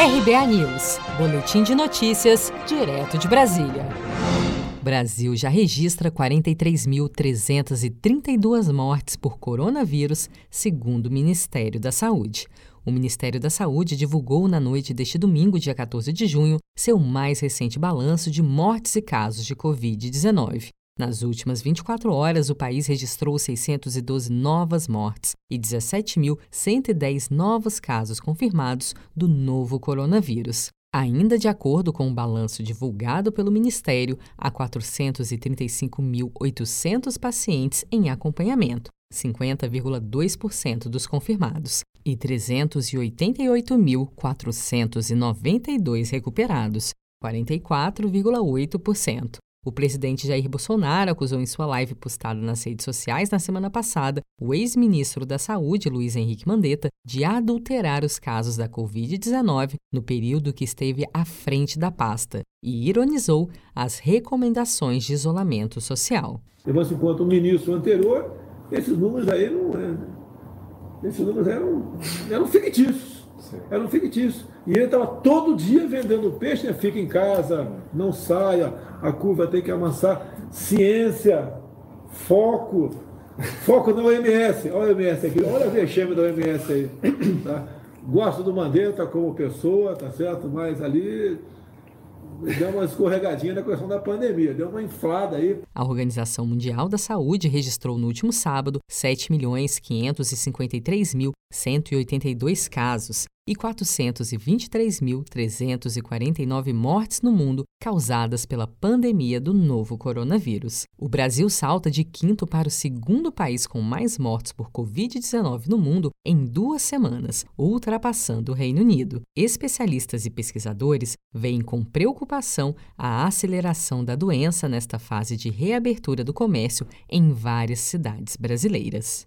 RBA News, Boletim de Notícias, direto de Brasília. Brasil já registra 43.332 mortes por coronavírus, segundo o Ministério da Saúde. O Ministério da Saúde divulgou na noite deste domingo, dia 14 de junho, seu mais recente balanço de mortes e casos de Covid-19. Nas últimas 24 horas, o país registrou 612 novas mortes e 17.110 novos casos confirmados do novo coronavírus. Ainda de acordo com o balanço divulgado pelo Ministério, há 435.800 pacientes em acompanhamento, 50,2% dos confirmados, e 388.492 recuperados, 44,8%. O presidente Jair Bolsonaro acusou em sua live postada nas redes sociais na semana passada o ex-ministro da Saúde, Luiz Henrique Mandetta, de adulterar os casos da Covid-19 no período que esteve à frente da pasta e ironizou as recomendações de isolamento social. Levando-se enquanto o ministro anterior, esses números aí não. É, esses números eram, eram fictícios era um fictício. E ele estava todo dia vendendo peixe, né? fica em casa, não saia, a curva tem que amansar. Ciência, foco, foco na OMS. Olha a OMS aqui, olha a vexame da OMS aí. Tá? Gosto do Mandetta como pessoa, tá certo? Mas ali deu uma escorregadinha na questão da pandemia, deu uma inflada aí. A Organização Mundial da Saúde registrou no último sábado 7.553.182 casos e 423.349 mortes no mundo causadas pela pandemia do novo coronavírus. O Brasil salta de quinto para o segundo país com mais mortes por Covid-19 no mundo em duas semanas, ultrapassando o Reino Unido. Especialistas e pesquisadores veem com preocupação a aceleração da doença nesta fase de reabertura do comércio em várias cidades brasileiras.